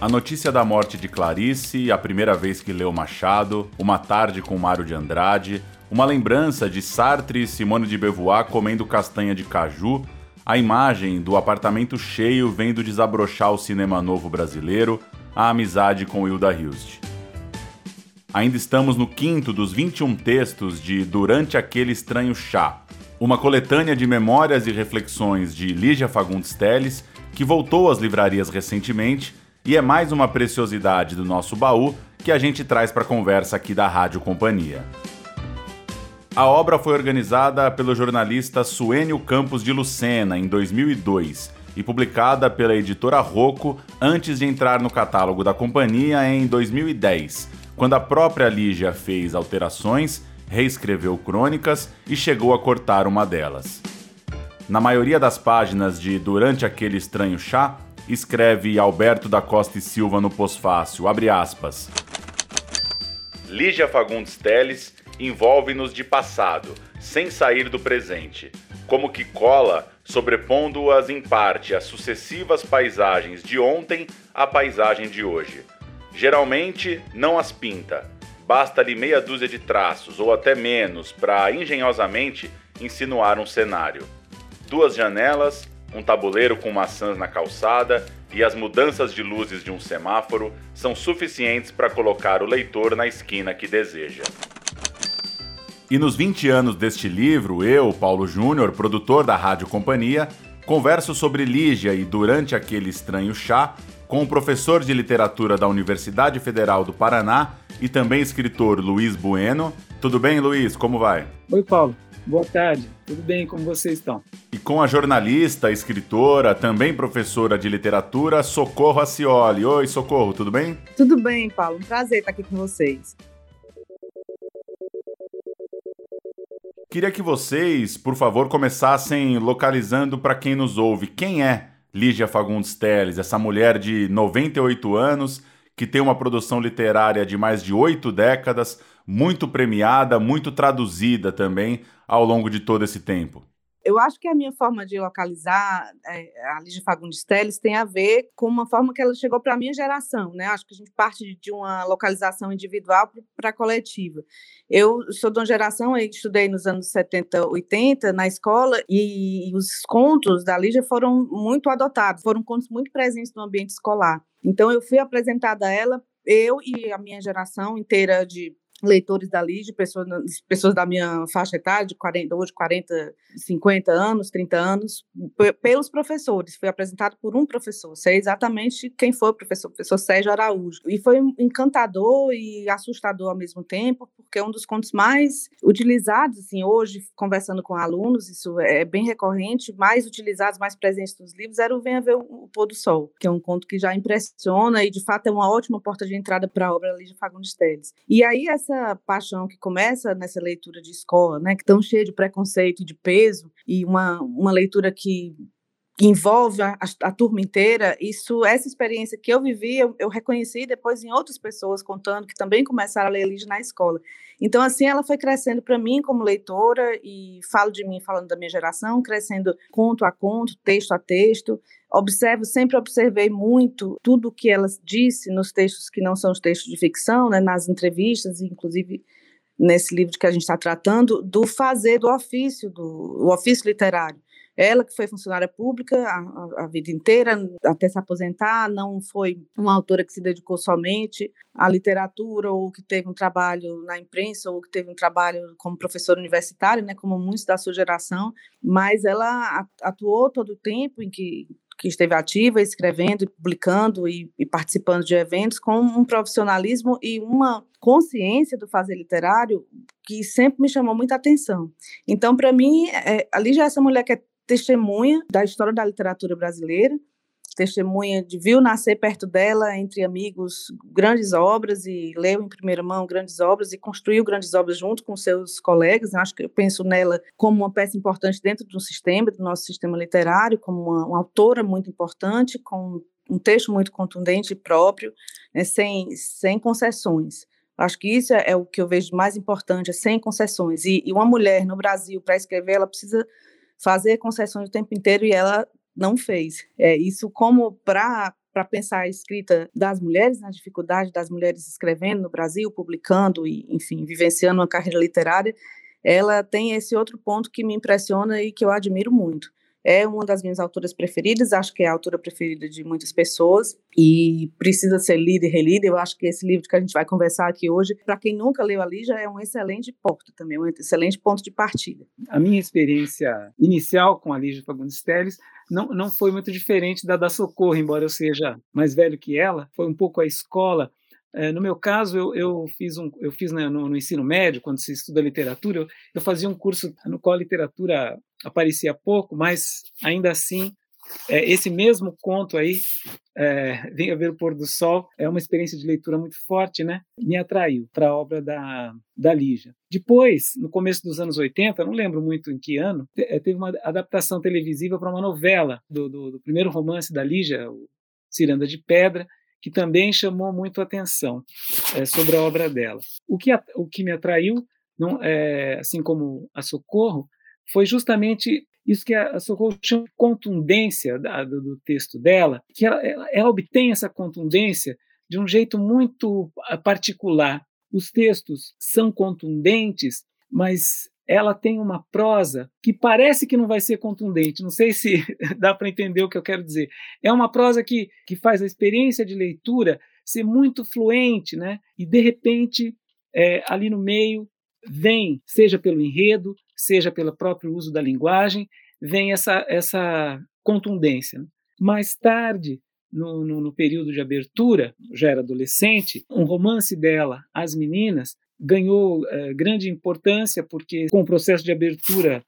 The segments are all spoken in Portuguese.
A notícia da morte de Clarice, a primeira vez que leu Machado, Uma Tarde com Mário de Andrade, uma lembrança de Sartre e Simone de Beauvoir comendo castanha de caju, a imagem do apartamento cheio vendo desabrochar o cinema novo brasileiro, a amizade com Hilda Hilst. Ainda estamos no quinto dos 21 textos de Durante aquele estranho chá, uma coletânea de memórias e reflexões de Lígia Fagundes Telles, que voltou às livrarias recentemente e é mais uma preciosidade do nosso baú que a gente traz para a conversa aqui da Rádio Companhia. A obra foi organizada pelo jornalista Suênio Campos de Lucena em 2002 e publicada pela editora Rocco antes de entrar no catálogo da companhia em 2010, quando a própria Lígia fez alterações, reescreveu crônicas e chegou a cortar uma delas. Na maioria das páginas de Durante aquele estranho chá, escreve Alberto da Costa e Silva no pós-fácil, abre aspas. Lígia Fagundes Teles envolve-nos de passado, sem sair do presente, como que cola, sobrepondo-as em parte as sucessivas paisagens de ontem à paisagem de hoje. Geralmente não as pinta, basta-lhe meia dúzia de traços ou até menos para engenhosamente insinuar um cenário. Duas janelas, um tabuleiro com maçãs na calçada e as mudanças de luzes de um semáforo são suficientes para colocar o leitor na esquina que deseja. E nos 20 anos deste livro, eu, Paulo Júnior, produtor da Rádio Companhia, converso sobre Lígia e durante aquele estranho chá com o professor de literatura da Universidade Federal do Paraná e também escritor Luiz Bueno. Tudo bem, Luiz? Como vai? Oi, Paulo. Boa tarde, tudo bem? Como vocês estão? E com a jornalista, escritora, também professora de literatura, Socorro Acioli. Oi, Socorro, tudo bem? Tudo bem, Paulo. Um prazer estar aqui com vocês. Queria que vocês, por favor, começassem localizando para quem nos ouve quem é Lígia Fagundes Teles, essa mulher de 98 anos que tem uma produção literária de mais de oito décadas, muito premiada, muito traduzida também ao longo de todo esse tempo. Eu acho que a minha forma de localizar é, a Lígia Fagundes Teles tem a ver com uma forma que ela chegou para a minha geração, né? Acho que a gente parte de uma localização individual para coletiva. Eu sou de uma geração, eu estudei nos anos 70, 80 na escola e os contos da Lígia foram muito adotados, foram contos muito presentes no ambiente escolar. Então eu fui apresentada a ela eu e a minha geração inteira de leitores da LID, pessoas, pessoas da minha faixa etária, de 40, hoje 40, 50 anos, 30 anos, pelos professores. Foi apresentado por um professor, sei exatamente quem foi o professor, o professor Sérgio Araújo. E foi encantador e assustador ao mesmo tempo, porque é um dos contos mais utilizados, assim, hoje, conversando com alunos, isso é bem recorrente, mais utilizados, mais presentes nos livros, era o Venha Ver o Pôr do Sol, que é um conto que já impressiona e, de fato, é uma ótima porta de entrada para a obra Lígia Fagundes Teles. E aí, essa paixão que começa nessa leitura de escola, né, que tão cheia de preconceito e de peso, e uma, uma leitura que envolve a, a, turma inteira, isso, essa experiência que eu vivi, eu, eu, reconheci depois em outras pessoas contando que também começaram a ler Lígia na escola. Então, assim, ela foi crescendo para mim como leitora, e falo de mim falando da minha geração, crescendo conto a conto, texto a texto. Observo, sempre observei muito tudo o que ela disse nos textos que não são os textos de ficção, né, nas entrevistas, inclusive nesse livro que a gente está tratando, do fazer do ofício, do ofício literário. Ela que foi funcionária pública a, a, a, vida inteira, até se aposentar, não foi uma autora que se dedicou somente à literatura ou que teve um trabalho na imprensa ou que teve um trabalho como professora universitária, né, como muitos da sua geração, mas ela atuou todo o tempo em que que esteve ativa, escrevendo, publicando e, e, participando de eventos com um profissionalismo e uma consciência do fazer literário que sempre me chamou muita atenção. Então, para mim, é, ali já é essa mulher que é testemunha da história da literatura brasileira, testemunha de viu nascer perto dela, entre amigos, grandes obras e leu em primeira mão grandes obras e construiu grandes obras junto com seus colegas. Acho que eu penso nela como uma peça importante dentro do sistema, do nosso sistema literário, como uma, uma autora muito importante, com um texto muito contundente e próprio, né, sem, sem concessões. Acho que isso é, é, o que eu vejo mais importante, é sem concessões. E, e uma mulher no Brasil, para escrever, ela precisa fazer concessões o tempo inteiro e ela não fez. É, isso como para para pensar a escrita das mulheres, na dificuldade das mulheres escrevendo no Brasil, publicando e, enfim, vivenciando uma carreira literária, ela tem esse outro ponto que me impressiona e que eu admiro muito. É uma das minhas autoras preferidas, acho que é a autora preferida de muitas pessoas e precisa ser lida e relida. Eu acho que esse livro que a gente vai conversar aqui hoje, para quem nunca leu ali, já é um excelente porta também, um excelente ponto de partida. A minha experiência inicial com a Lígia Fagundes Teles não, não foi muito diferente da da Socorro, embora eu seja mais velho que ela. Foi um pouco a escola é, no meu caso, eu, eu fiz, um, eu fiz né, no, no, ensino médio, quando se estuda literatura, eu, eu, fazia um curso no qual a literatura aparecia pouco, mas ainda assim, é, esse mesmo conto aí, é, Venha Ver o Pôr do Sol, é uma experiência de leitura muito forte, né? Me atraiu para a obra da, da Lígia. Depois, no começo dos anos 80, não lembro muito em que ano, é, teve uma adaptação televisiva para uma novela do, do, do primeiro romance da Lígia, o Ciranda de Pedra, que também chamou muito a atenção é, sobre a obra dela. O que, o que me atraiu, não, é, assim como a Socorro, foi justamente isso que a, Socorro chama de contundência da, do, do, texto dela, que ela, ela, ela obtém essa contundência de um jeito muito ah, particular. Os textos são contundentes, mas ela tem uma prosa que parece que não vai ser contundente. Não sei se dá para entender o que eu quero dizer. É uma prosa que, que faz a experiência de leitura ser muito fluente, né? E de repente, é, ali no meio, vem, seja pelo enredo, seja pelo próprio uso da linguagem, vem essa, essa contundência. Né? Mais tarde, no, no, no, período de abertura, já era adolescente, um romance dela, As Meninas, ganhou é, grande importância porque com o processo de abertura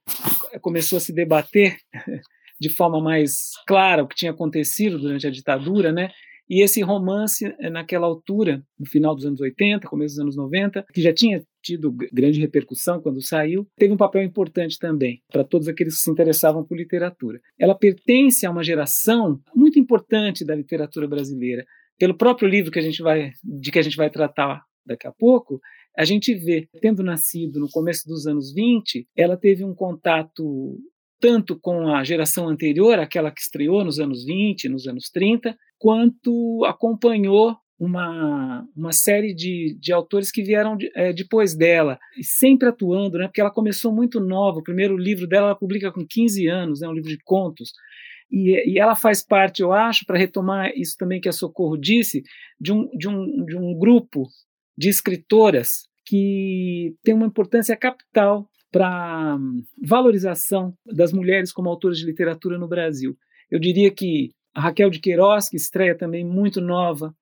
começou a se debater de forma mais clara o que tinha acontecido durante a ditadura, né? E esse romance, eh, naquela altura, no final dos anos 80, começo dos anos 90, que já tinha tido grande repercussão quando saiu, teve um papel importante também para todos aqueles que se interessavam por literatura. Ela pertence a uma geração muito importante da literatura brasileira. Pelo próprio livro que a gente vai, de que a gente vai tratar daqui a pouco, a gente vê, tendo nascido no começo dos anos 20, ela teve um contato tanto com a geração anterior, aquela que estreou nos anos 20, nos anos 30, quanto acompanhou uma, uma série de, de autores que vieram de, é, depois dela, sempre atuando, né, porque ela começou muito nova. O primeiro livro dela ela publica com 15 anos, né, um livro de contos. E, e ela faz parte, eu acho, para retomar isso também que a Socorro disse, de um, de um, de um grupo de escritoras que tem uma importância capital para valorização das mulheres como autoras de literatura no Brasil. Eu diria que a Raquel de Queiroz, que estreia também muito nova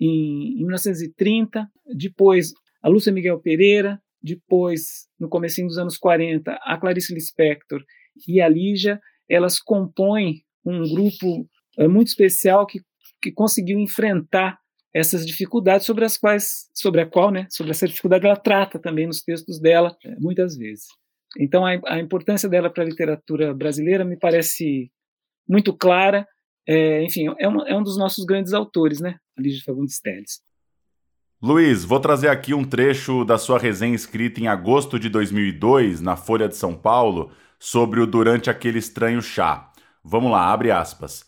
em, em 1930, depois a Lúcia Miguel Pereira, depois, no começo dos anos 40, a Clarice Lispector e a Lígia, elas compõem um grupo é, muito especial que, que conseguiu enfrentar essas dificuldades sobre as quais, sobre a qual, né, sobre essa dificuldade ela trata também nos textos dela, é, muitas vezes. Então a, a importância dela para a literatura brasileira me parece muito clara. É, enfim, é um, é um dos nossos grandes autores, né, a Lígia Fagundes Telles. Luiz, vou trazer aqui um trecho da sua resenha escrita em agosto de 2002 na Folha de São Paulo sobre o Durante aquele estranho chá. Vamos lá, abre aspas.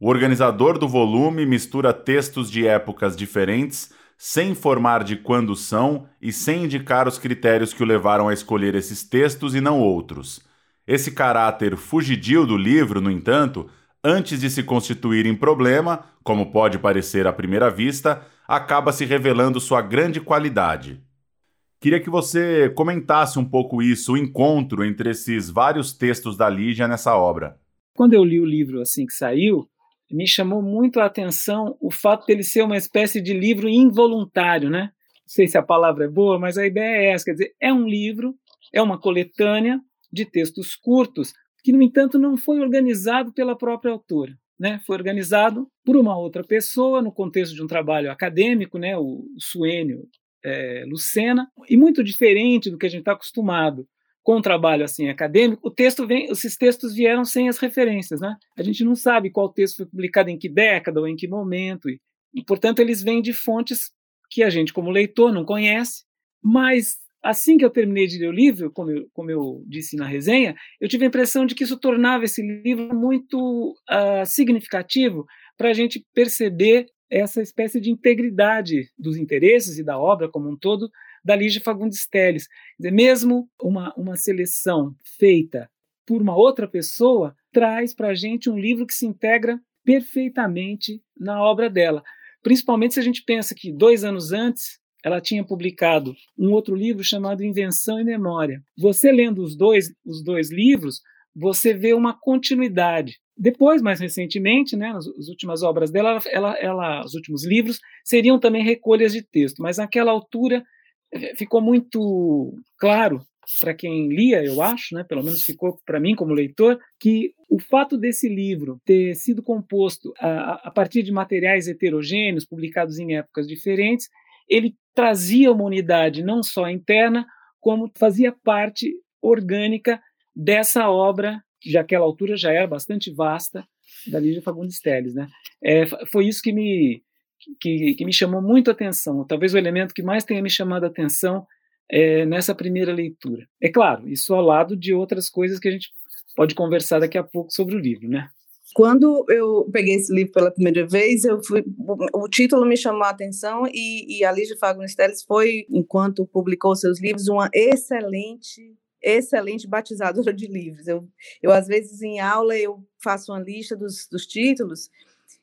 O organizador do volume mistura textos de épocas diferentes, sem informar de quando são e sem indicar os critérios que o levaram a escolher esses textos e não outros. Esse caráter fugidio do livro, no entanto, antes de se constituir em problema, como pode parecer à primeira vista, acaba se revelando sua grande qualidade. Queria que você comentasse um pouco isso, o encontro entre esses vários textos da Lígia nessa obra. Quando eu li o livro assim que saiu, me chamou muito a atenção o fato dele ser uma espécie de livro involuntário, né? Não sei se a palavra é boa, mas a ideia é essa, quer dizer, é um livro, é uma coletânea de textos curtos, que no entanto não foi organizado pela própria autora, né? Foi organizado por uma outra pessoa no contexto de um trabalho acadêmico, né? O Suênio é, Lucena, e muito diferente do que a gente está acostumado com um trabalho assim acadêmico, o texto vem, esses textos vieram sem as referências, né? A gente não sabe qual texto foi publicado em que década ou em que momento, e, e portanto eles vêm de fontes que a gente como leitor não conhece, mas assim que eu terminei de ler o livro, como eu, como eu disse na resenha, eu tive a impressão de que isso tornava esse livro muito uh, significativo para a gente perceber essa espécie de integridade dos interesses e da obra como um todo da Lígia Fagundes Telles. Mesmo uma, uma seleção feita por uma outra pessoa traz para a gente um livro que se integra perfeitamente na obra dela. Principalmente se a gente pensa que dois anos antes ela tinha publicado um outro livro chamado Invenção e Memória. Você lendo os dois, os dois livros, você vê uma continuidade. Depois, mais recentemente, né, nas, últimas obras dela, ela, ela, os últimos livros seriam também recolhas de texto, mas naquela altura eh, ficou muito claro para quem lia, eu acho, né, pelo menos ficou para mim como leitor, que o fato desse livro ter sido composto a, a partir de materiais heterogêneos, publicados em épocas diferentes, ele trazia uma unidade não só interna, como fazia parte orgânica dessa obra, que àquela altura já era bastante vasta, da Lígia Fagundes Telles. Né? É, foi isso que me, que, que, me chamou muito a atenção. Talvez o elemento que mais tenha me chamado a atenção é, nessa primeira leitura. É claro, isso ao lado de outras coisas que a gente pode conversar daqui a pouco sobre o livro, né? Quando eu peguei esse livro pela primeira vez, eu fui, o título me chamou a atenção e, e a Lígia Fagundes Telles foi, enquanto publicou seus livros, uma excelente excelente batizadora de livros. Eu, eu às vezes, em aula, eu faço uma lista dos, dos títulos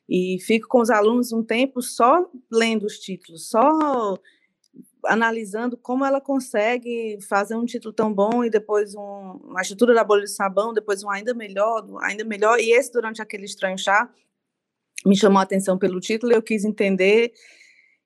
e fico com os alunos um tempo só lendo os títulos, só analisando como ela consegue fazer um título tão bom e depois um, uma estrutura da bolha de sabão, depois um ainda melhor, ainda melhor. E esse, durante aquele estranho chá, me chamou a atenção pelo título, eu quis entender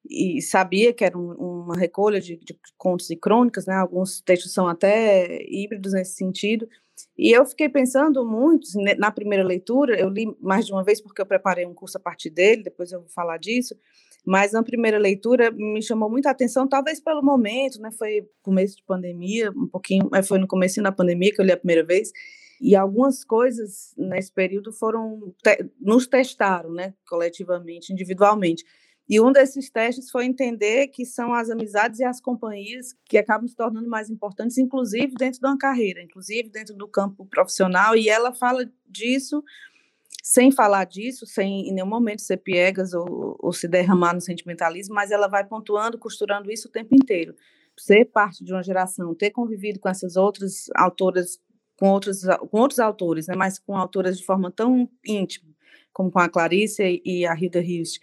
e sabia que era um, uma recolha de, de, contos e crônicas, né? Alguns textos são até híbridos nesse sentido. E eu fiquei pensando muito na primeira leitura, eu li mais de uma vez porque eu preparei um curso a partir dele, depois eu vou falar disso. Mas na primeira leitura me chamou muita atenção, talvez pelo momento, né? Foi começo de pandemia, um pouquinho, mas foi no começo da pandemia que eu li a primeira vez. E algumas coisas nesse período foram te, nos testaram, né, coletivamente, individualmente. E um desses testes foi entender que são as amizades e as companhias que acabam se tornando mais importantes, inclusive dentro de uma carreira, inclusive dentro do campo profissional. E ela fala disso sem falar disso, sem em nenhum momento ser piegas ou, ou se derramar no sentimentalismo, mas ela vai pontuando, costurando isso o tempo inteiro. Ser parte de uma geração, ter convivido com essas outras autoras, com outros, com outros autores, né, mas com autoras de forma tão íntima, como com a Clarice e a Hilda Hilst,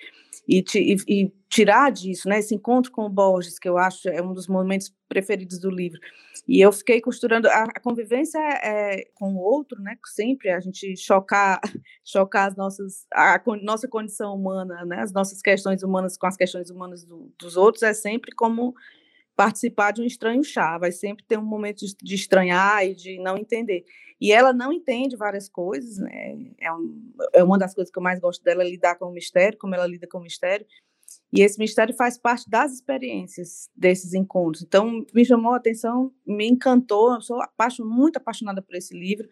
e, e, e, tirar disso, né, esse encontro com o Borges, que eu acho é um dos momentos preferidos do livro, e eu fiquei costurando a, a convivência é, com o outro, né? Sempre a gente chocar, chocar as nossas, a, a nossa condição humana, né? As nossas questões humanas com as questões humanas do, dos outros é sempre como participar de um estranho chá. Vai sempre ter um momento de, estranhar e de não entender. E ela não entende várias coisas, né? É, um, é uma das coisas que eu mais gosto dela, é lidar com o mistério, como ela lida com o mistério. E esse mistério faz parte das experiências desses encontros. Então, me chamou a atenção, me encantou. Eu sou apaixon, muito apaixonada por esse livro.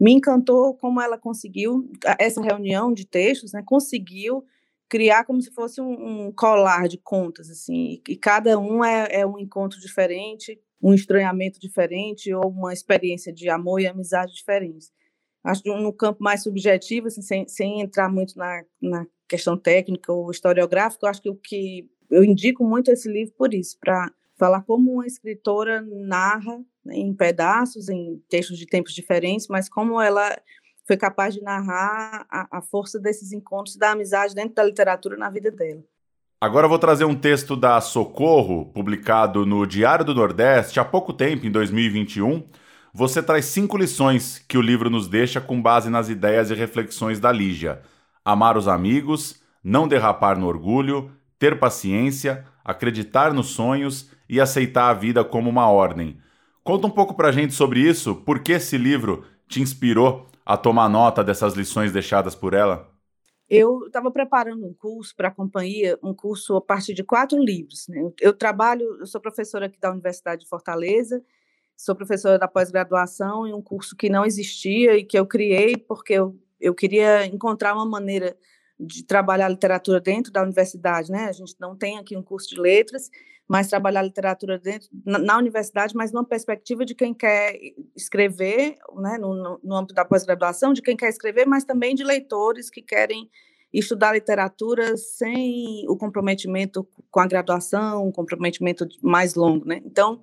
Me encantou como ela conseguiu, essa reunião de textos, né, conseguiu criar como se fosse um, um colar de contas, assim, e cada um é, é um encontro diferente, um estranhamento diferente ou uma experiência de amor e amizade diferente. Acho que no campo mais subjetivo, assim, sem, sem entrar muito na, na questão técnica ou historiográfica, acho que o que eu indico muito esse livro por isso, para falar como uma escritora narra né, em pedaços, em textos de tempos diferentes, mas como ela foi capaz de narrar a, a força desses encontros da amizade dentro da literatura na vida dela. Agora vou trazer um texto da Socorro, publicado no Diário do Nordeste há pouco tempo, em 2021. Você traz cinco lições que o livro nos deixa com base nas ideias e reflexões da Lígia amar os amigos, não derrapar no orgulho, ter paciência, acreditar nos sonhos e aceitar a vida como uma ordem. Conta um pouco pra gente sobre isso, por que esse livro te inspirou a tomar nota dessas lições deixadas por ela? Eu estava preparando um curso para a companhia, um curso a partir de quatro livros. Né? Eu trabalho, eu sou professora aqui da Universidade de Fortaleza, sou professora da pós-graduação em um curso que não existia e que eu criei porque eu eu queria encontrar uma maneira de trabalhar literatura dentro da universidade, né? A gente não tem aqui um curso de letras, mas trabalhar literatura dentro na, na universidade, mas numa perspectiva de quem quer escrever, né? No, no, no âmbito da pós-graduação, de quem quer escrever, mas também de leitores que querem estudar literatura sem o comprometimento com a graduação, um comprometimento mais longo, né? Então,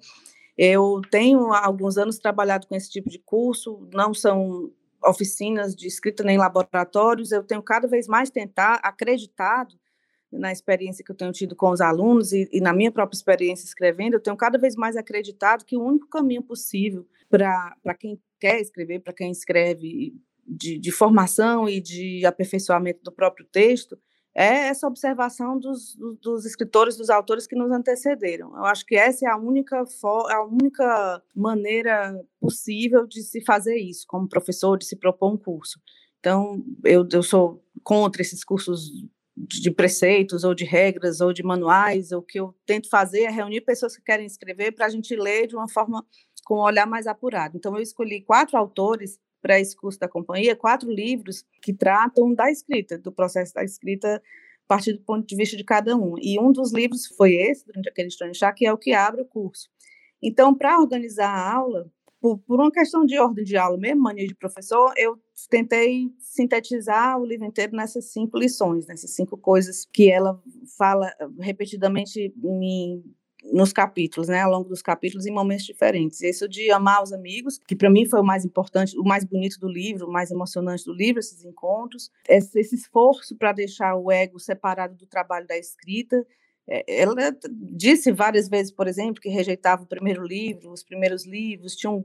eu tenho há alguns anos trabalhado com esse tipo de curso, não são oficinas de escrita nem laboratórios, eu tenho cada vez mais tentar, acreditado na experiência que eu tenho tido com os alunos e, e na minha própria experiência escrevendo, eu tenho cada vez mais acreditado que o único caminho possível para quem quer escrever, para quem escreve de, de, formação e de aperfeiçoamento do próprio texto, é essa observação dos, dos, escritores, dos autores que nos antecederam. Eu acho que essa é a única, a única maneira possível de se fazer isso, como professor, de se propor um curso. Então, eu, eu sou contra esses cursos de preceitos ou de regras ou de manuais. O que eu tento fazer é reunir pessoas que querem escrever para a gente ler de uma forma com um olhar mais apurado. Então, eu escolhi quatro autores para esse curso da companhia, quatro livros que tratam da escrita, do processo da escrita, a partir do ponto de vista de cada um. E um dos livros foi esse, durante aquele estranho chá, que é o que abre o curso. Então, para organizar a aula, por, por, uma questão de ordem de aula, mesmo mania de professor, eu tentei sintetizar o livro inteiro nessas cinco lições, nessas cinco coisas que ela fala repetidamente em nos capítulos, né, ao longo dos capítulos, em momentos diferentes. Isso de amar os amigos, que para mim foi o mais importante, o mais bonito do livro, o mais emocionante do livro, esses encontros, esse, esse esforço para deixar o ego separado do trabalho da escrita. É, ela disse várias vezes, por exemplo, que rejeitava o primeiro livro, os primeiros livros, tinha um,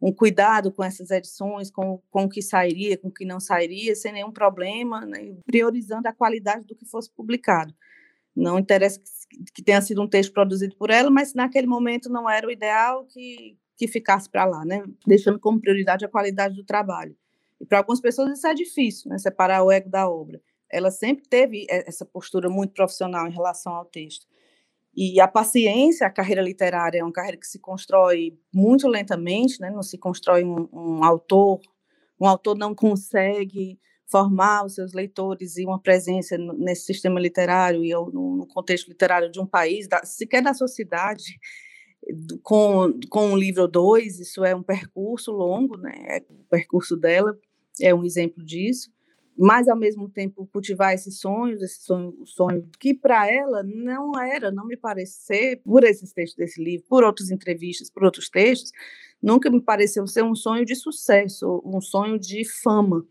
um cuidado com essas edições, com, com o que sairia, com o que não sairia, sem nenhum problema, né, priorizando a qualidade do que fosse publicado. Não interessa que, tenha sido um texto produzido por ela, mas naquele momento não era o ideal que, que ficasse para lá, né? Deixando como prioridade a qualidade do trabalho. E para algumas pessoas isso é difícil, né? Separar o ego da obra. Ela sempre teve essa postura muito profissional em relação ao texto. E a paciência, a carreira literária é uma carreira que se constrói muito lentamente, né? Não se constrói um, um autor, um autor não consegue formar os seus leitores e uma presença nesse sistema literário e no contexto literário de um país, da, sequer da sociedade, com, com um livro ou dois, isso é um percurso longo, né? É, o percurso dela é um exemplo disso. Mas, ao mesmo tempo, cultivar esses sonhos, esse sonho, sonho que para ela não era, não me parecer, por esses textos desse livro, por outras entrevistas, por outros textos, nunca me pareceu ser um sonho de sucesso, um sonho de fama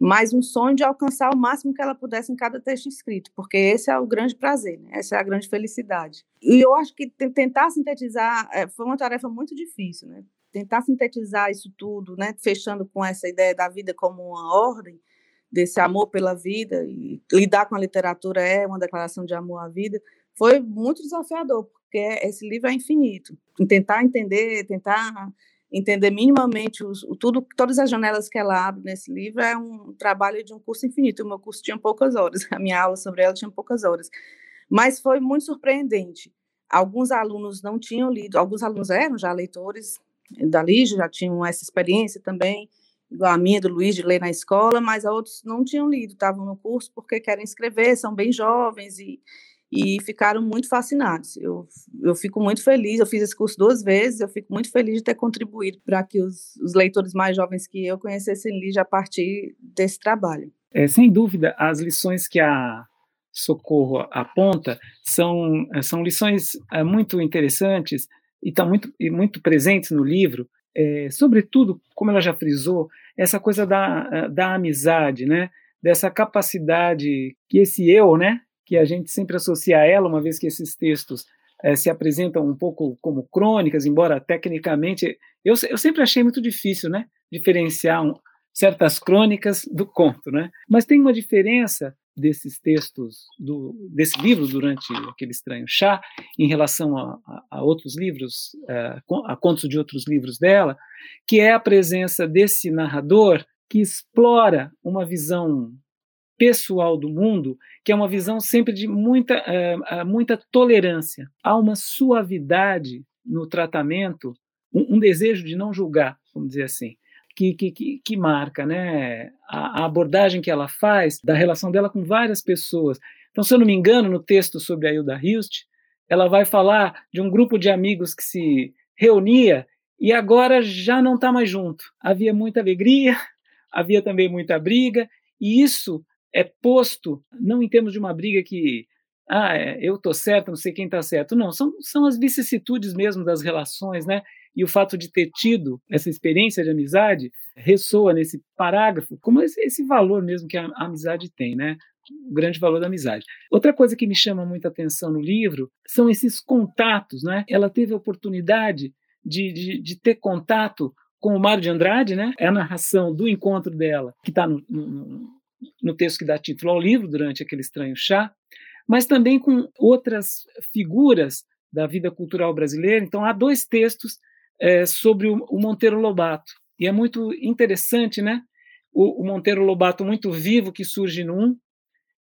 mas um sonho de alcançar o máximo que ela pudesse em cada texto escrito, porque esse é o grande prazer, né? essa é a grande felicidade. E eu acho que tentar sintetizar é, foi uma tarefa muito difícil, né? Tentar sintetizar isso tudo, né? Fechando com essa ideia da vida como uma ordem, desse amor pela vida, e lidar com a literatura é uma declaração de amor à vida, foi muito desafiador, porque esse livro é infinito. Tentar entender, tentar entender minimamente os, tudo, todas as janelas que ela abre nesse livro é um trabalho de um curso infinito. O meu curso tinha poucas horas, a minha aula sobre ela tinha poucas horas, mas foi muito surpreendente. Alguns alunos não tinham lido, alguns alunos eram já leitores da Lígia, já tinham essa experiência também, igual a minha, do Luiz, de ler na escola, mas outros não tinham lido, estavam no curso porque querem escrever, são bem jovens e, e ficaram muito fascinados. Eu, eu fico muito feliz, eu fiz esse curso duas vezes, eu fico muito feliz de ter contribuído para que os, os, leitores mais jovens que eu conhecessem Lígia a partir desse trabalho. É, sem dúvida, as lições que a Socorro aponta são, são lições é, muito interessantes e estão muito, e muito presentes no livro, é, sobretudo, como ela já frisou, essa coisa da, da amizade, né? dessa capacidade que esse eu, né, que a gente sempre associa a ela, uma vez que esses textos é, se apresentam um pouco como crônicas, embora tecnicamente. Eu, eu sempre achei muito difícil né, diferenciar um, certas crônicas do conto. Né? Mas tem uma diferença desses textos, do, desse livro, durante aquele estranho chá, em relação a, a, a outros livros, a, é, a contos de outros livros dela, que é a presença desse narrador que explora uma visão pessoal do mundo, que é uma visão sempre de muita, uh, muita tolerância. Há uma suavidade no tratamento, um, um, desejo de não julgar, vamos dizer assim, que, que, que, que marca né, a, a, abordagem que ela faz da relação dela com várias pessoas. Então, se eu não me engano, no texto sobre a Hilda Hilst, ela vai falar de um grupo de amigos que se reunia e agora já não está mais junto. Havia muita alegria, havia também muita briga, e isso é posto não em termos de uma briga que ah, é, eu estou certo, não sei quem está certo. Não, são, são as vicissitudes mesmo das relações, né? E o fato de ter tido essa experiência de amizade ressoa nesse parágrafo como esse, esse valor mesmo que a, a amizade tem, né? o grande valor da amizade. Outra coisa que me chama muita atenção no livro são esses contatos, né? Ela teve a oportunidade de, de, de ter contato com o Mário de Andrade, né? É a narração do encontro dela, que está no, no, no texto que dá título ao livro, durante aquele estranho chá, mas também com outras figuras da vida cultural brasileira. Então, há dois textos é, sobre o, o, Monteiro Lobato, e é muito interessante, né? O, o, Monteiro Lobato muito vivo que surge no um,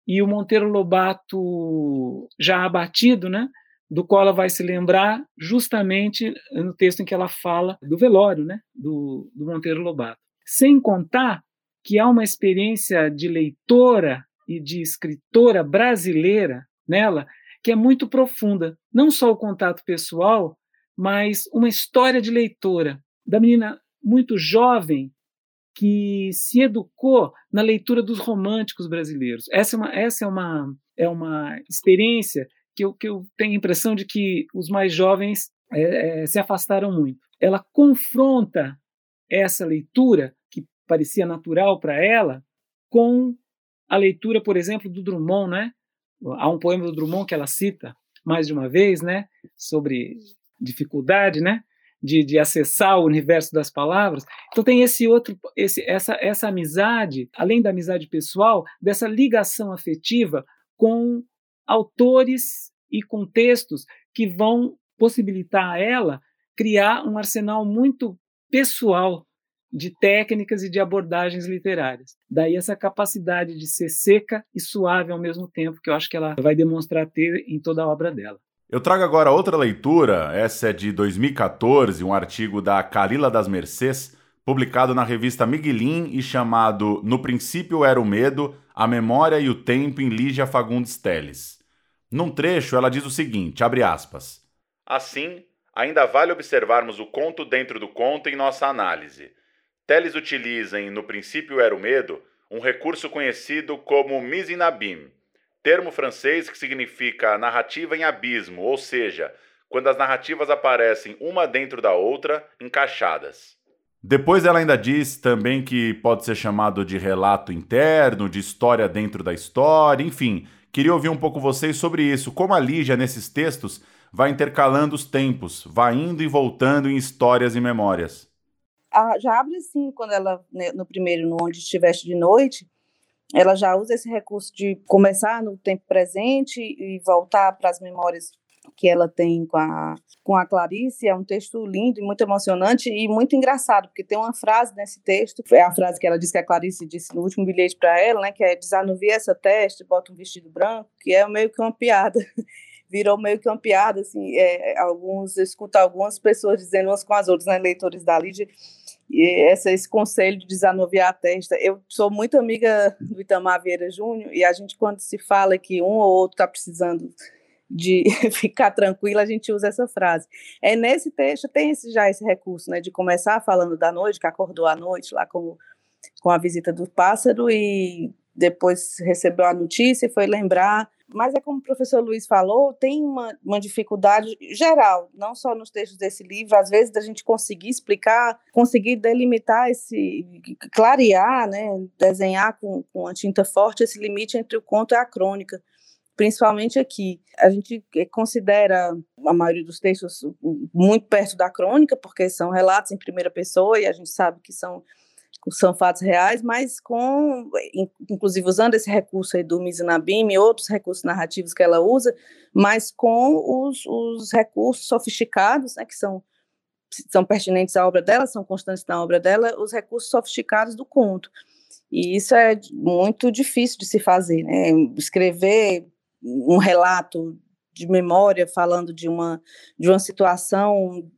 e o Monteiro Lobato já abatido, né? Do qual ela vai se lembrar justamente no texto em que ela fala do velório, né? Do, do Monteiro Lobato. Sem contar que há uma experiência de leitora e de escritora brasileira nela que é muito profunda. Não só o contato pessoal, mas uma história de leitora da menina muito jovem que se educou na leitura dos românticos brasileiros. Essa é uma, essa é uma, é uma experiência que eu, que eu tenho a impressão de que os mais jovens é, é, se afastaram muito. Ela confronta essa leitura, parecia natural para ela, com a leitura, por exemplo, do Drummond, né? Há um poema do Drummond que ela cita mais de uma vez, né? Sobre dificuldade, né? De, de acessar o universo das palavras. Então tem esse outro, esse, essa, essa amizade, além da amizade pessoal, dessa ligação afetiva com autores e contextos que vão possibilitar a ela criar um arsenal muito pessoal de técnicas e de abordagens literárias. Daí essa capacidade de ser seca e suave ao mesmo tempo, que eu acho que ela vai demonstrar ter em toda a obra dela. Eu trago agora outra leitura, essa é de 2014, um artigo da Calila das Mercês, publicado na revista Miguelin e chamado No Princípio Era o Medo, a Memória e o Tempo em Lígia Fagundes Teles. Num trecho, ela diz o seguinte, abre aspas, Assim, ainda vale observarmos o conto dentro do conto em nossa análise – Teles utiliza em No Princípio Era o Medo um recurso conhecido como mise en abîme, termo francês que significa narrativa em abismo, ou seja, quando as narrativas aparecem uma dentro da outra, encaixadas. Depois ela ainda diz também que pode ser chamado de relato interno, de história dentro da história, enfim. Queria ouvir um pouco vocês sobre isso, como a Lígia nesses textos vai intercalando os tempos, vai indo e voltando em histórias e memórias a, já abre assim, quando ela, né, no primeiro, no Onde Estiveste de Noite, ela já usa esse recurso de começar no tempo presente e voltar para as memórias que ela tem com a, com a Clarice. É um texto lindo e muito emocionante e muito engraçado, porque tem uma frase nesse texto, é a frase que ela disse que a Clarice disse no último bilhete para ela, né, que é desanuvia essa testa, bota um vestido branco, que é meio que uma piada virou meio que uma piada, assim, é, alguns, eu escuto algumas pessoas dizendo umas com as outras, né, leitores da Lídia, essa, esse conselho de desanuviar a testa. Eu sou muito amiga do Itamar Vieira Júnior e a gente, quando se fala que um ou outro está precisando de ficar tranquila, a gente usa essa frase. É nesse texto tem esse, já esse recurso, né, de começar falando da noite, que acordou à noite lá com, com a visita do pássaro e depois recebeu a notícia e foi lembrar mas é como o professor Luiz falou, tem uma, uma dificuldade geral, não só nos textos desse livro, às vezes da gente conseguir explicar, conseguir delimitar esse, clarear, né, desenhar com, com a tinta forte esse limite entre o conto e a crônica principalmente aqui. A gente considera a maioria dos textos muito perto da crônica, porque são relatos em primeira pessoa e a gente sabe que são são fatos reais, mas com, inclusive usando esse recurso aí do Mizanabim e outros recursos narrativos que ela usa, mas com os, os recursos sofisticados, né, que são, são pertinentes à obra dela, são constantes na obra dela, os recursos sofisticados do conto. E isso é muito difícil de se fazer, né? Escrever um relato de memória falando de uma, de uma situação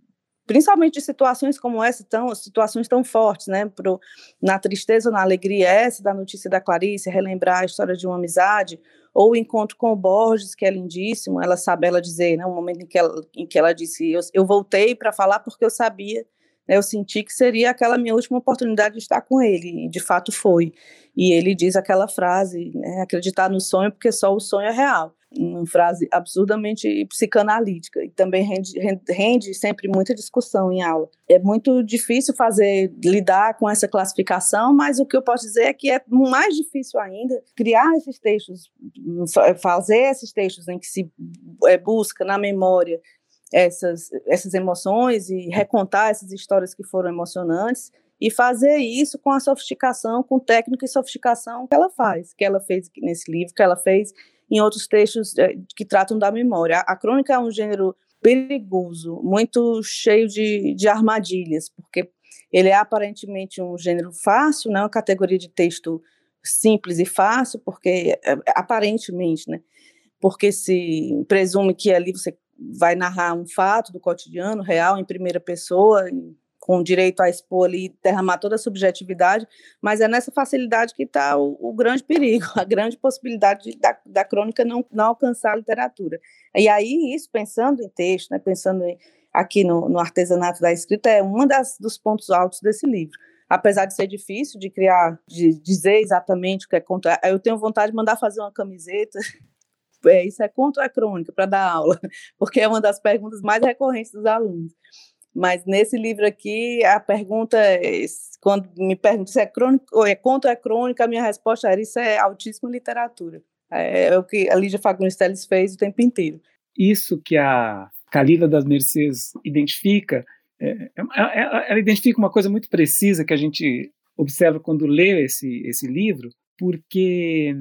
principalmente de situações como essa, tão, situações tão fortes, né? Pro, na tristeza ou na alegria, essa da notícia da Clarice, relembrar a história de uma amizade, ou o encontro com o Borges, que é lindíssimo, ela sabe ela dizer, né? Um momento em que ela, em que ela disse: Eu, eu voltei para falar porque eu sabia eu senti que seria aquela minha última oportunidade de estar com ele, e de fato foi. E ele diz aquela frase, né, acreditar no sonho porque só o sonho é real. Uma frase absurdamente psicanalítica e também rende, rende sempre muita discussão em aula. É muito difícil fazer, lidar com essa classificação, mas o que eu posso dizer é que é mais difícil ainda criar esses textos, fazer esses textos em que se é, busca na memória essas, essas emoções e recontar essas histórias que foram emocionantes e fazer isso com a sofisticação, com técnica e sofisticação que ela faz, que ela fez nesse livro, que ela fez em outros textos eh, que tratam da memória. A, crônica é um gênero perigoso, muito cheio de, de armadilhas, porque ele é aparentemente um gênero fácil, né, uma categoria de texto simples e fácil, porque eh, aparentemente, né, porque se presume que ali você vai narrar um fato do cotidiano real em primeira pessoa, com direito a expor ali, derramar toda a subjetividade, mas é nessa facilidade que está o, o, grande perigo, a grande possibilidade de, da, da crônica não, não alcançar a literatura. E aí, isso, pensando em texto, né, pensando em, aqui no, no, artesanato da escrita, é um dos pontos altos desse livro. Apesar de ser difícil de criar, de dizer exatamente o que é contra, eu tenho vontade de mandar fazer uma camiseta é, isso é conto ou é crônica para dar aula? Porque é uma das perguntas mais recorrentes dos alunos. Mas nesse livro aqui, a pergunta, é, quando me perguntam se é crônica ou é conto ou é crônica, a minha resposta era isso é altíssima literatura. É, é o que a Lígia Fagundes Teles fez o tempo inteiro. Isso que a Calila das Mercês identifica, é, é, é, ela identifica uma coisa muito precisa que a gente observa quando lê esse, esse livro, porque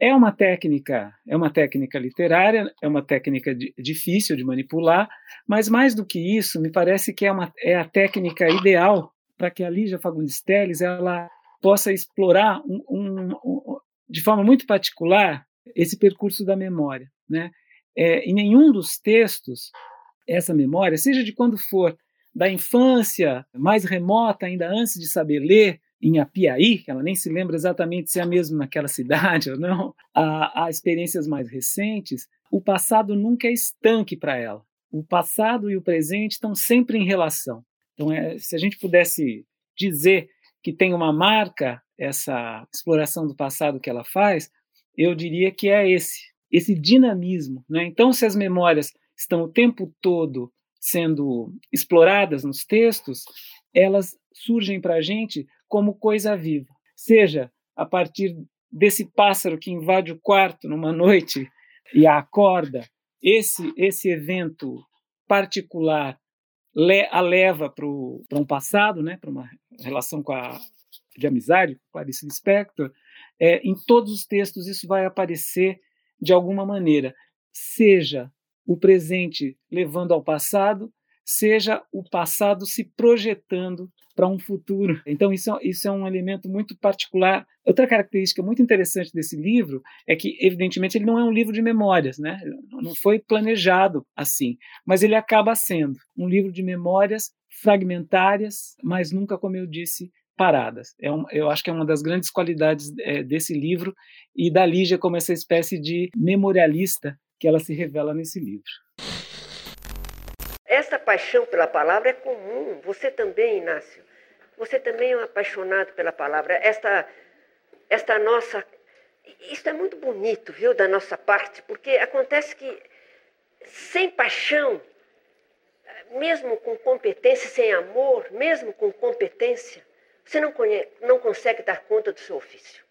é uma técnica, é uma técnica literária, é uma técnica de, difícil de manipular, mas mais do que isso, me parece que é, uma, é a técnica ideal para que a Lígia Fagundes Telles ela possa explorar um, um, um, de forma muito particular esse percurso da memória, né? É, em nenhum dos textos essa memória, seja de quando for, da infância mais remota, ainda antes de saber ler, em Apiaí, ela nem se lembra exatamente se é mesmo naquela cidade ou não, a, a experiências mais recentes, o passado nunca é estanque para ela. O passado e o presente estão sempre em relação. Então, é, se a gente pudesse dizer que tem uma marca essa exploração do passado que ela faz, eu diria que é esse, esse dinamismo. Né? Então, se as memórias estão o tempo todo sendo exploradas nos textos, elas surgem para a gente como coisa viva, seja a partir desse pássaro que invade o quarto numa noite e a acorda, esse, esse evento particular le, a leva para um passado, né, para uma relação com a, de amizade com Clarice Lispector, é, em todos os textos isso vai aparecer de alguma maneira, seja o presente levando ao passado, seja o passado se projetando para um futuro. Então, isso, é, isso é um elemento muito particular. Outra característica muito interessante desse livro é que, evidentemente, ele não é um livro de memórias, né? não foi planejado assim, mas ele acaba sendo um livro de memórias fragmentárias, mas nunca, como eu disse, paradas. É um, eu acho que é uma das grandes qualidades é, desse livro e da Lígia como essa espécie de memorialista que ela se revela nesse livro. Essa paixão pela palavra é comum. Você também, Inácio. Você também é um apaixonado pela palavra. Esta, esta nossa. Isso é muito bonito, viu, da nossa parte, porque acontece que sem paixão, mesmo com competência, sem amor, mesmo com competência, você não, conhece, não consegue dar conta do seu ofício.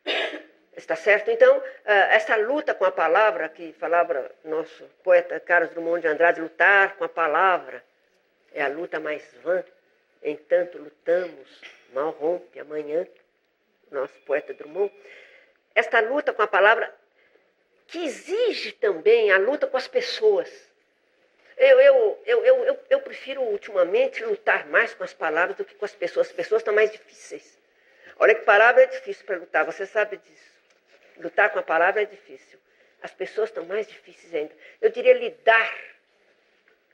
Está certo? Então, ah, essa luta com a palavra, que falava nosso poeta Carlos Drummond de Andrade, lutar com a palavra, é a luta mais vã. Entanto, lutamos, mal rompe amanhã, nosso poeta Drummond. Esta luta com a palavra, que exige também a luta com as pessoas. Eu, eu, eu, eu, eu, eu prefiro, ultimamente, lutar mais com as palavras do que com as pessoas. As pessoas estão mais difíceis. Olha que palavra é difícil para lutar, você sabe disso. Lutar com a palavra é difícil. As pessoas estão mais difíceis ainda. Eu diria lidar.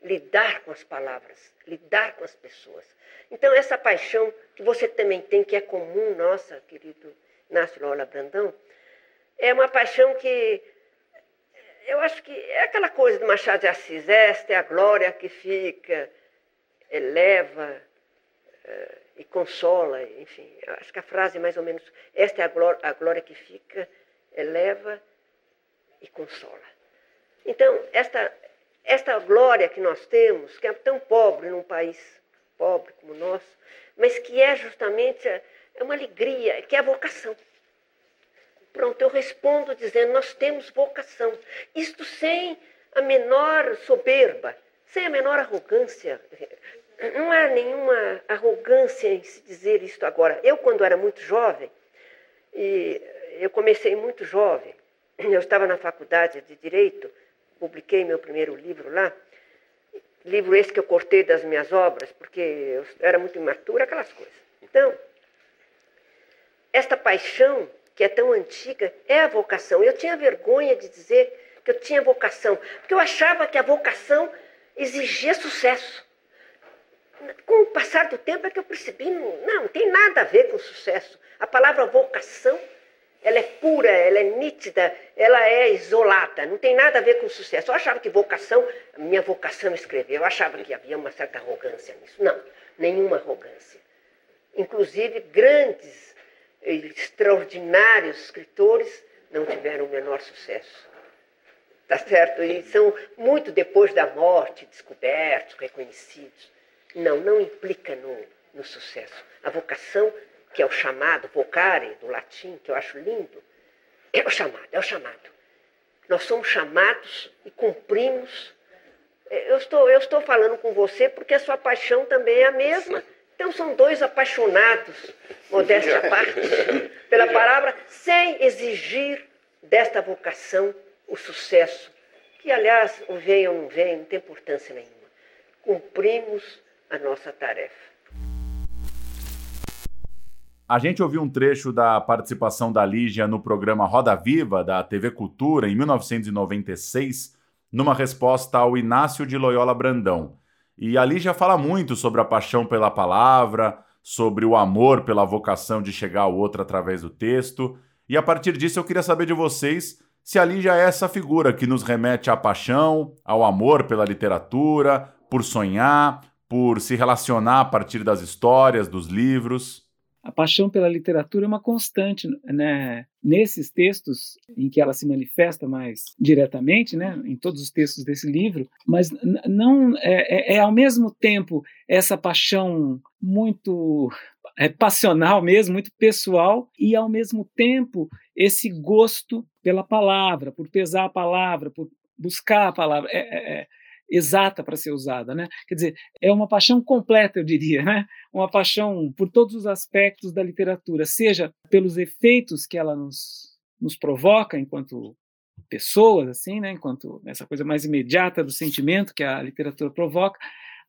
Lidar com as palavras, lidar com as pessoas. Então, essa paixão que você também tem, que é comum, nossa, querido Inácio Lola Brandão, é uma paixão que eu acho que é aquela coisa do Machado de Assis, esta é a glória que fica, eleva, uh, e consola, enfim. Acho que a frase é mais ou menos, esta é a glória, a glória que fica, eleva e consola. Então, esta, esta glória que nós temos, que é tão pobre num país pobre como o nosso, mas que é justamente é uma alegria, que é a vocação. Pronto, eu respondo dizendo: nós temos vocação. Isto sem a menor soberba, sem a menor arrogância. Não há nenhuma arrogância em se dizer isto agora. Eu, quando era muito jovem, e eu comecei muito jovem, eu estava na faculdade de Direito, publiquei meu primeiro livro lá, livro esse que eu cortei das minhas obras, porque eu era muito imatura, aquelas coisas. Então, esta paixão que é tão antiga é a vocação. Eu tinha vergonha de dizer que eu tinha vocação, porque eu achava que a vocação exigia sucesso. Com o passar do tempo é que eu percebi, não, não tem nada a ver com sucesso. A palavra vocação, ela é pura, ela é nítida, ela é isolada, não tem nada a ver com sucesso. Eu achava que vocação, minha vocação é escrever, eu achava que havia uma certa arrogância nisso. Não, nenhuma arrogância. Inclusive, grandes, extraordinários escritores não tiveram o menor sucesso. Tá certo? E são muito depois da morte, descobertos, reconhecidos. Não, não implica no, no sucesso. A vocação, que é o chamado, vocare, do latim, que eu acho lindo, é o chamado, é o chamado. Nós somos chamados e cumprimos. Eu estou, eu estou falando com você porque a sua paixão também é a mesma. Então são dois apaixonados, modéstia à parte, pela palavra, sem exigir desta vocação o sucesso, que aliás, o vem ou não vem, não tem importância nenhuma. Cumprimos a nossa tarefa. A gente ouviu um trecho da participação da Lígia no programa Roda Viva da TV Cultura em 1996, numa resposta ao Inácio de Loyola Brandão. E a Lígia fala muito sobre a paixão pela palavra, sobre o amor pela vocação de chegar ao outro através do texto. E a partir disso eu queria saber de vocês se ali já é essa figura que nos remete à paixão, ao amor pela literatura, por sonhar, por se relacionar a partir das histórias, dos livros. A paixão pela literatura é uma constante, né? Nesses textos em que ela se manifesta mais diretamente, né? Em todos os textos desse livro, mas não é, é, é ao mesmo tempo essa paixão muito é, passional mesmo, muito pessoal, e ao mesmo tempo esse gosto pela palavra, por pesar a palavra, por buscar a palavra é, é, é exata para ser usada, né? Quer dizer, é uma paixão completa, eu diria, né? Uma paixão por todos os aspectos da literatura, seja pelos efeitos que ela nos, nos provoca enquanto pessoas, assim, né? Enquanto essa coisa mais imediata do sentimento que a literatura provoca,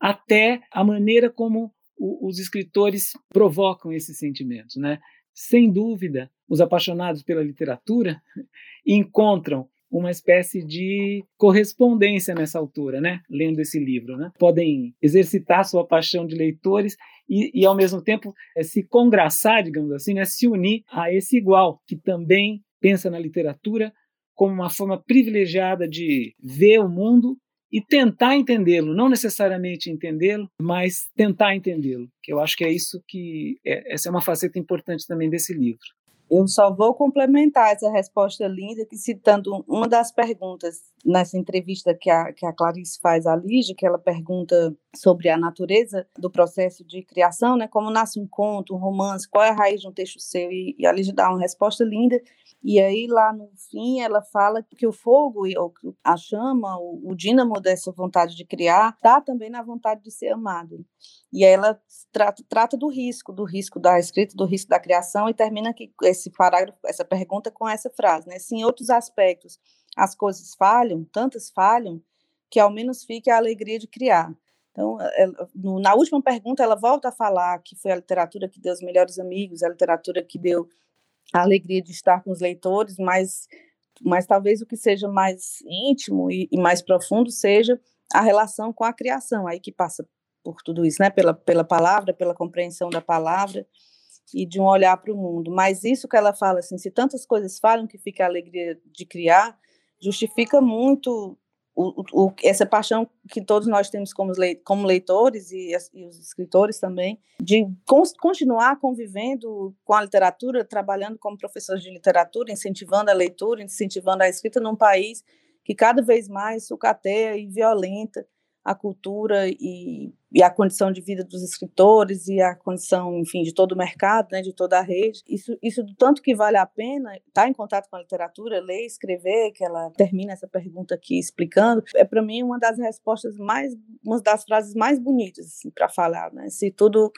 até a maneira como os escritores provocam esses sentimentos, né? Sem dúvida, os apaixonados pela literatura encontram uma espécie de correspondência nessa altura, né? Lendo esse livro, né? Podem exercitar sua paixão de leitores e, e ao mesmo tempo, é, se congraçar, digamos assim, né? Se unir a esse igual que também pensa na literatura como uma forma privilegiada de ver o mundo e tentar entendê-lo, não necessariamente entendê-lo, mas tentar entendê-lo, que eu acho que é isso que é, essa é uma faceta importante também desse livro. Eu só vou complementar essa resposta linda, que citando uma das perguntas nessa entrevista que a, que a Clarice faz à Lígia, que ela pergunta sobre a natureza do processo de criação, né, como nasce um conto, um romance, qual é a raiz de um texto seu, e, e a Lígia dá uma resposta linda, e aí, lá no fim, ela fala que o fogo, a chama, o, dínamo dessa vontade de criar, está também na vontade de ser amado. E aí ela trata, trata do risco, do risco da escrita, do risco da criação, e termina aqui esse parágrafo, essa pergunta com essa frase, né? Se em outros aspectos as coisas falham, tantas falham, que ao menos fique a alegria de criar. Então, ela, no, na última pergunta, ela volta a falar que foi a literatura que deu os melhores amigos, a literatura que deu a alegria de estar com os leitores, mas, mas talvez o que seja mais íntimo e, e mais profundo seja a relação com a criação, aí que passa por tudo isso, né? Pela, pela palavra, pela compreensão da palavra e de um olhar para o mundo. Mas isso que ela fala, assim, se tantas coisas falam que fica a alegria de criar, justifica muito o, o, essa paixão que todos nós temos como, como leitores e, e, os escritores também, de continuar convivendo com a literatura, trabalhando como professores de literatura, incentivando a leitura, incentivando a escrita num país que cada vez mais sucateia e violenta a cultura e, e, a condição de vida dos escritores e a condição, enfim, de todo o mercado, né, de toda a rede. Isso, isso do tanto que vale a pena estar em contato com a literatura, ler, escrever, que ela termina essa pergunta aqui explicando, é para mim uma das respostas mais, uma das frases mais bonitas assim, para falar, né? Se tudo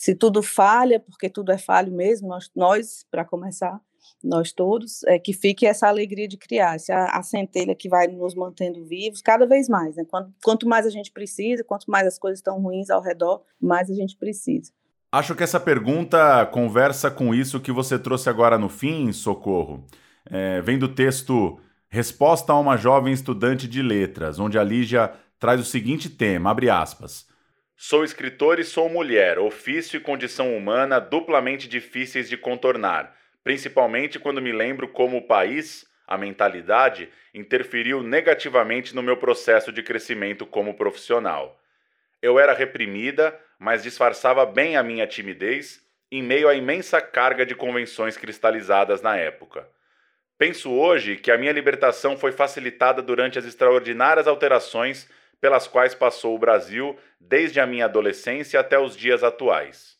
se tudo falha, porque tudo é falho mesmo, nós, nós para começar, nós todos, é, que fique essa alegria de criar, essa a centelha que vai nos mantendo vivos cada vez mais. Né? Quanto, quanto mais a gente precisa, quanto mais as coisas estão ruins ao redor, mais a gente precisa. Acho que essa pergunta conversa com isso que você trouxe agora no fim, Socorro. É, vem do texto Resposta a uma jovem estudante de letras, onde a Lígia traz o seguinte tema, abre aspas. Sou escritor e sou mulher, ofício e condição humana duplamente difíceis de contornar principalmente quando me lembro como o país, a mentalidade, interferiu negativamente no meu processo de crescimento como profissional. Eu era reprimida, mas disfarçava bem a minha timidez em meio à imensa carga de convenções cristalizadas na época. Penso hoje que a minha libertação foi facilitada durante as extraordinárias alterações pelas quais passou o Brasil desde a minha adolescência até os dias atuais.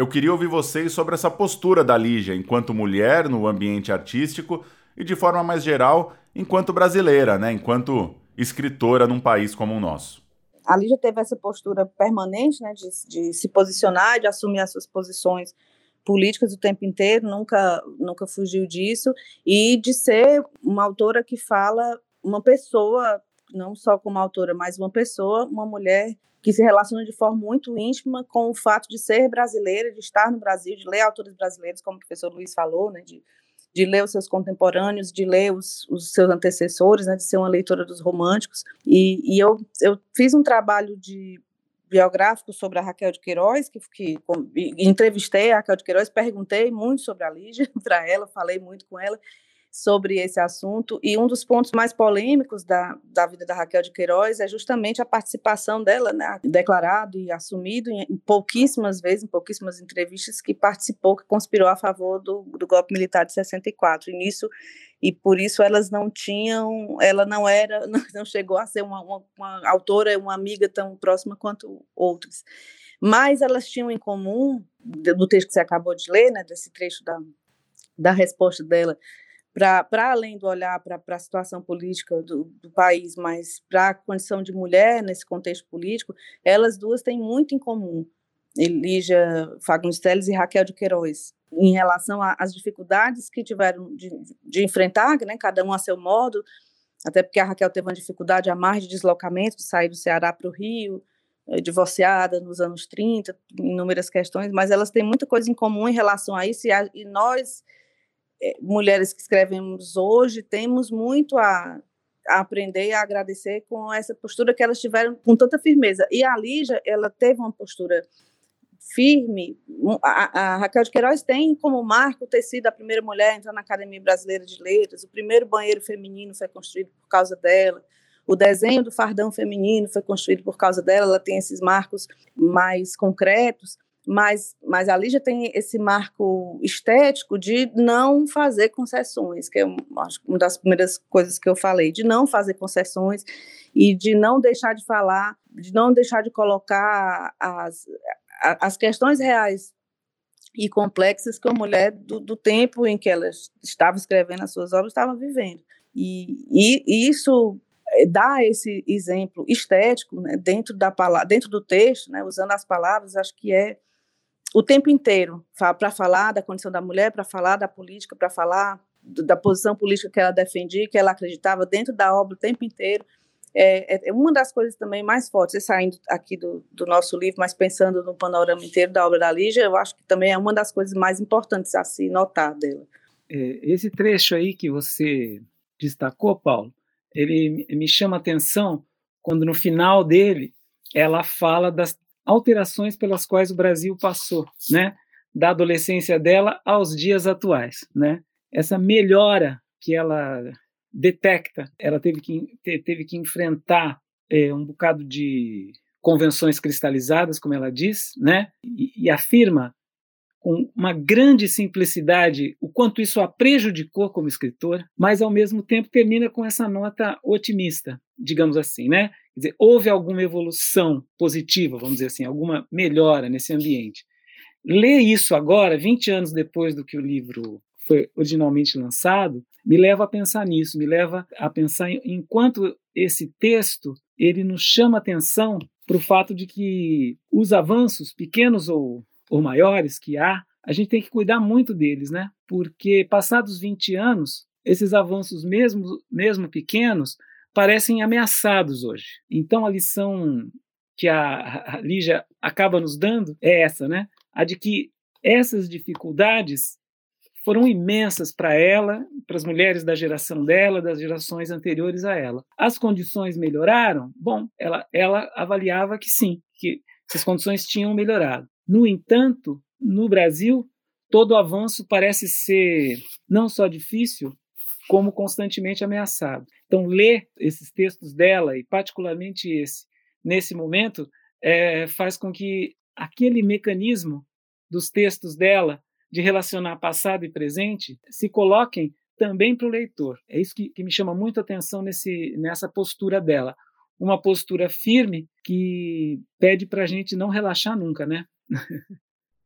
Eu queria ouvir vocês sobre essa postura da Lígia enquanto mulher no ambiente artístico e, de forma mais geral, enquanto brasileira, né? enquanto escritora num país como o nosso. A Lígia teve essa postura permanente né, de, de se posicionar, de assumir as suas posições políticas o tempo inteiro, nunca, nunca fugiu disso, e de ser uma autora que fala uma pessoa, não só como autora, mas uma pessoa, uma mulher que se relaciona de forma muito íntima com o fato de ser brasileira, de estar no Brasil, de ler autores brasileiros, como o professor Luiz falou, né, de, de ler os seus contemporâneos, de ler os, os seus antecessores, né, de ser uma leitora dos românticos. E, e eu, eu fiz um trabalho de biográfico sobre a Raquel de Queiroz, que, que entrevistei a Raquel de Queiroz, perguntei muito sobre a Lígia para ela, falei muito com ela, sobre esse assunto. E um dos pontos mais polêmicos da, da vida da Raquel de Queiroz é justamente a participação dela, né, declarado e assumido em, pouquíssimas vezes, em pouquíssimas entrevistas, que participou, que conspirou a favor do, do golpe militar de 64. E nisso e por isso elas não tinham, ela não era, não chegou a ser uma, uma, uma autora, uma amiga tão próxima quanto outras. Mas elas tinham em comum, do texto que você acabou de ler, né, desse trecho da, da resposta dela para além do olhar para a situação política do, do país, mas para a condição de mulher nesse contexto político, elas duas têm muito em comum, Elígia Fagundes Teles e Raquel de Queiroz, em relação às dificuldades que tiveram de, de enfrentar, né, cada um a seu modo, até porque a Raquel teve uma dificuldade a mais de deslocamento, de sair do Ceará para o Rio, eh, divorciada nos anos 30, inúmeras questões, mas elas têm muita coisa em comum em relação a isso, e, a, e nós mulheres que escrevemos hoje temos muito a, a, aprender e a agradecer com essa postura que elas tiveram com tanta firmeza. E a Lígia, ela teve uma postura firme. A, a, Raquel de Queiroz tem como marco ter sido a primeira mulher a entrar na Academia Brasileira de Letras, o primeiro banheiro feminino foi construído por causa dela. O desenho do fardão feminino foi construído por causa dela, ela tem esses marcos mais concretos mas, mas a Lígia tem esse marco estético de não fazer concessões, que é uma das primeiras coisas que eu falei, de não fazer concessões e de não deixar de falar, de não deixar de colocar as, as questões reais e complexas que a mulher do, do tempo em que ela estava escrevendo as suas obras estava vivendo. E, e, e isso eh, dá esse exemplo estético né, dentro da palavra, dentro do texto, né, usando as palavras, acho que é o tempo inteiro para falar da condição da mulher, para falar da política, para falar da posição política que ela defendia, que ela acreditava dentro da obra o tempo inteiro. É, é, é uma das coisas também mais fortes, saindo aqui do, do, nosso livro, mas pensando no panorama inteiro da obra da Lígia, eu acho que também é uma das coisas mais importantes a se notar dela. É, esse trecho aí que você destacou, Paulo, ele me chama a atenção quando no final dele ela fala das alterações pelas quais o Brasil passou, né? Da adolescência dela aos dias atuais, né? Essa melhora que ela detecta, ela teve que, teve que enfrentar é, um bocado de convenções cristalizadas, como ela diz, né? E, e, afirma com uma grande simplicidade o quanto isso a prejudicou como escritor, mas ao mesmo tempo termina com essa nota otimista, digamos assim, né? Quer dizer, houve alguma evolução positiva, vamos dizer assim, alguma melhora nesse ambiente. Ler isso agora, 20 anos depois do que o livro foi originalmente lançado, me leva a pensar nisso, me leva a pensar enquanto esse texto ele nos chama atenção para o fato de que os avanços, pequenos ou, ou maiores, que há, a gente tem que cuidar muito deles, né? Porque passados 20 anos, esses avanços, mesmo, mesmo pequenos, parecem ameaçados hoje. Então, a lição que a, Lígia acaba nos dando é essa, né? A de que essas dificuldades foram imensas para ela, para as mulheres da geração dela, das gerações anteriores a ela. As condições melhoraram? Bom, ela, ela avaliava que sim, que essas condições tinham melhorado. No entanto, no Brasil, todo avanço parece ser não só difícil, como constantemente ameaçado. Então, ler esses textos dela, e particularmente esse, nesse momento, é, faz com que aquele mecanismo dos textos dela de relacionar passado e presente se coloquem também para o leitor. É isso que, que me chama muito atenção nesse, nessa postura dela. Uma postura firme que pede para a gente não relaxar nunca, né?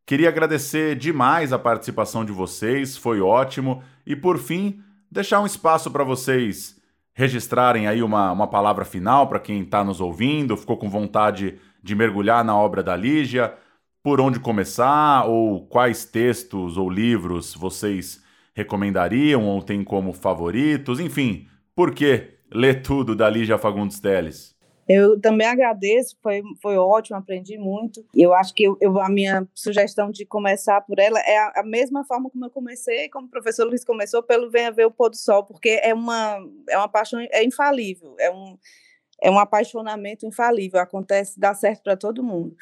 Queria agradecer demais a participação de vocês, foi ótimo. E por fim, deixar um espaço para vocês registrarem aí uma, uma palavra final para quem está nos ouvindo, ficou com vontade de mergulhar na obra da Lígia por onde começar ou quais textos ou livros vocês recomendariam ou têm como favoritos, enfim, por que ler tudo da Lígia Fagundes Teles? Eu também agradeço, foi, foi ótimo, aprendi muito. Eu acho que eu, eu, a minha sugestão de começar por ela é a, a, mesma forma como eu comecei, como o professor Luiz começou, pelo Venha Ver o Pôr do Sol, porque é uma, é uma paixão, é infalível, é um, é um apaixonamento infalível, acontece, dá certo para todo mundo.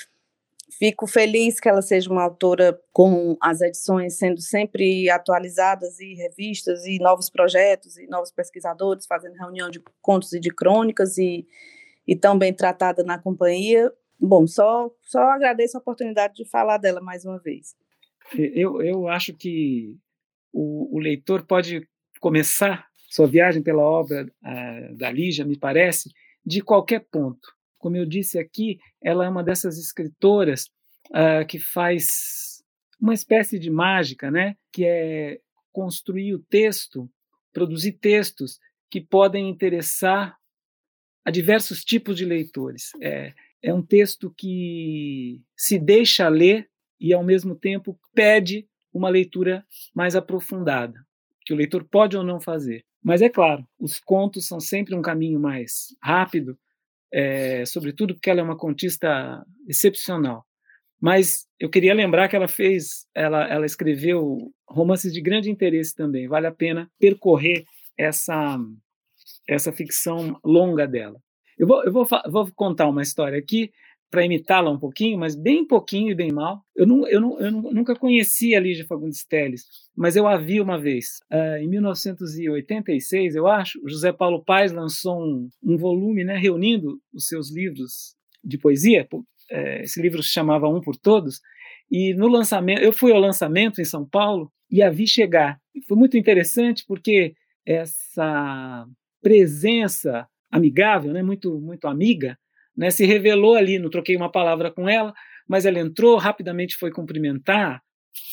Fico feliz que ela seja uma autora com as edições sendo sempre atualizadas e revistas e novos projetos e novos pesquisadores fazendo reunião de contos e de crônicas e, e tão bem tratada na companhia. Bom, só, só agradeço a oportunidade de falar dela mais uma vez. Eu, eu acho que o, o leitor pode começar sua viagem pela obra uh, da Lígia, me parece, de qualquer ponto. Como eu disse aqui, ela é uma dessas escritoras uh, que faz uma espécie de mágica, né? Que é construir o texto, produzir textos que podem interessar a diversos tipos de leitores. É, é um texto que se deixa ler e, ao mesmo tempo, pede uma leitura mais aprofundada, que o leitor pode ou não fazer. Mas é claro, os contos são sempre um caminho mais rápido, é, sobretudo porque ela é uma contista excepcional. Mas eu queria lembrar que ela fez, ela, ela escreveu romances de grande interesse também. Vale a pena percorrer essa essa ficção longa dela. Eu vou, eu vou, vou contar uma história aqui para imitá-la um pouquinho, mas bem pouquinho e bem mal. Eu, não, eu, não, eu nunca conheci a Lígia Fagundes Telles, mas eu a vi uma vez. Uh, em 1986, eu acho, José Paulo Paes lançou um, um volume né, reunindo os seus livros de poesia. É, esse livro se chamava Um por Todos. E no lançamento, eu fui ao lançamento em São Paulo e a vi chegar. Foi muito interessante porque essa presença amigável, né, muito muito amiga, né, se revelou ali, não troquei uma palavra com ela, mas ela entrou, rapidamente foi cumprimentar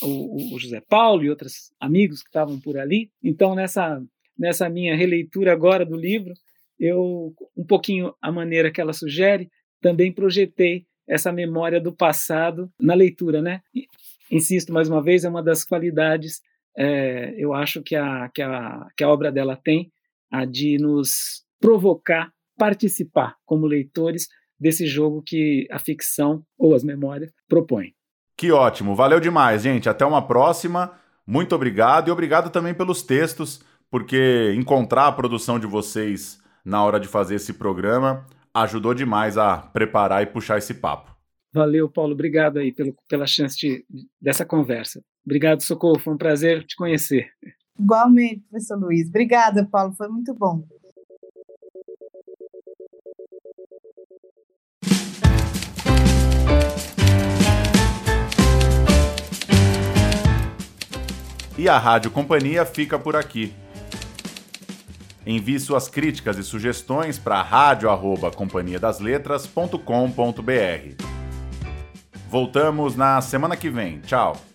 o, o José Paulo e outros amigos que estavam por ali. Então, nessa, nessa minha releitura agora do livro, eu, um pouquinho a maneira que ela sugere, também projetei essa memória do passado na leitura, né? Insisto mais uma vez, é uma das qualidades, é, eu acho que a, que, a, que a obra dela tem, a de nos provocar participar como leitores desse jogo que a ficção ou as memórias propõem. Que ótimo, valeu demais, gente. Até uma próxima. Muito obrigado e obrigado também pelos textos, porque encontrar a produção de vocês na hora de fazer esse programa ajudou demais a preparar e puxar esse papo. Valeu, Paulo. Obrigado aí pelo, pela chance de, dessa conversa. Obrigado, Socorro. Foi um prazer te conhecer. Igualmente, professor Luiz. Obrigada, Paulo, foi muito bom. E a Rádio Companhia fica por aqui. Envie suas críticas e sugestões para rádio@companhiadasletras.com.br. Voltamos na semana que vem. Tchau.